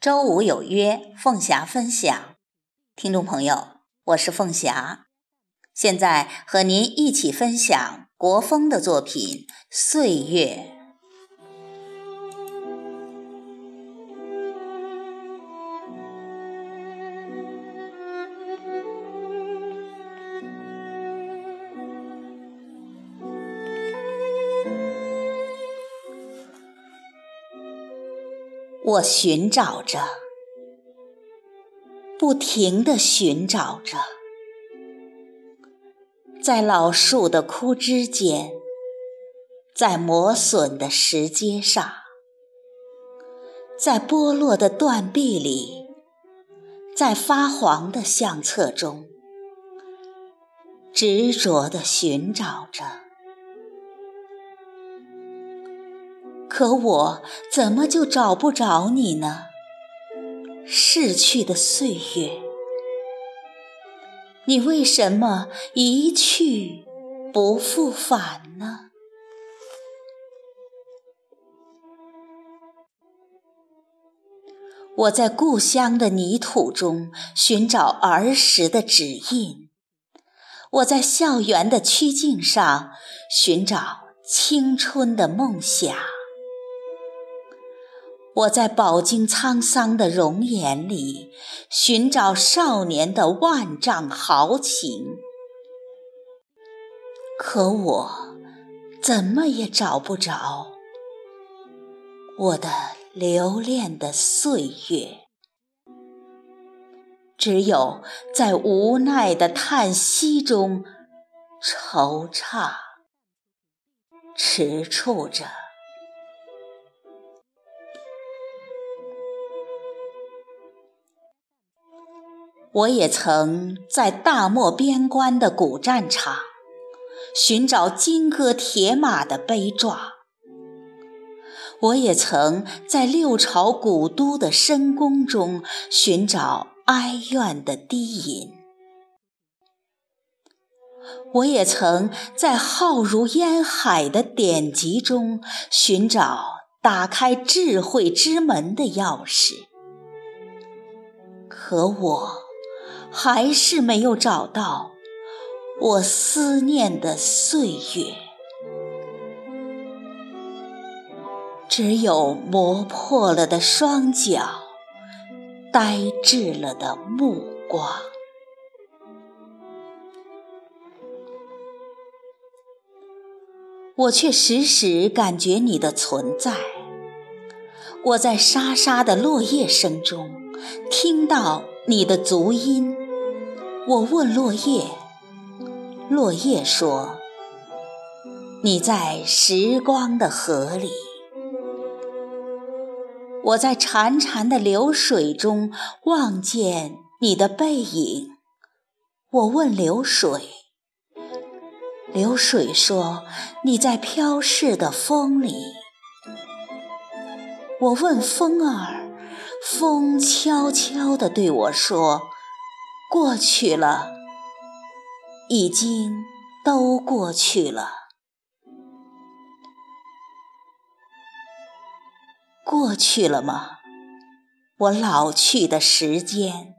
周五有约，凤霞分享。听众朋友，我是凤霞，现在和您一起分享国风的作品《岁月》。我寻找着，不停地寻找着，在老树的枯枝间，在磨损的石阶上，在剥落的断壁里，在发黄的相册中，执着地寻找着。可我怎么就找不着你呢？逝去的岁月，你为什么一去不复返呢？我在故乡的泥土中寻找儿时的指印，我在校园的曲径上寻找青春的梦想。我在饱经沧桑的容颜里寻找少年的万丈豪情，可我怎么也找不着我的留恋的岁月，只有在无奈的叹息中惆怅、踟蹰着。我也曾在大漠边关的古战场寻找金戈铁马的悲壮，我也曾在六朝古都的深宫中寻找哀怨的低吟，我也曾在浩如烟海的典籍中寻找打开智慧之门的钥匙，可我。还是没有找到我思念的岁月，只有磨破了的双脚，呆滞了的目光。我却时时感觉你的存在，我在沙沙的落叶声中听到你的足音。我问落叶，落叶说：“你在时光的河里。”我在潺潺的流水中望见你的背影。我问流水，流水说：“你在飘逝的风里。”我问风儿，风悄悄地对我说。过去了，已经都过去了。过去了吗？我老去的时间。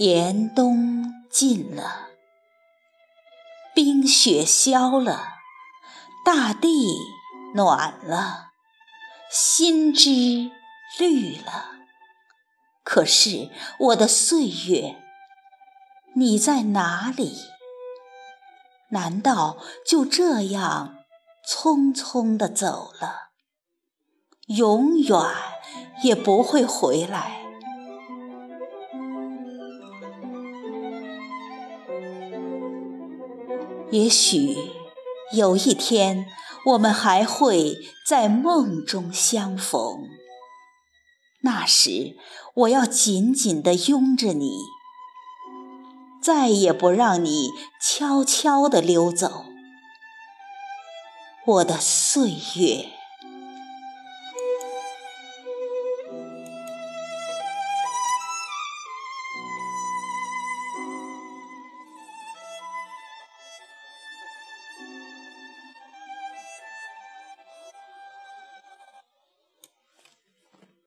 严冬尽了，冰雪消了，大地暖了，新枝绿了。可是我的岁月，你在哪里？难道就这样匆匆地走了，永远也不会回来？也许有一天，我们还会在梦中相逢。那时，我要紧紧地拥着你，再也不让你悄悄地溜走，我的岁月。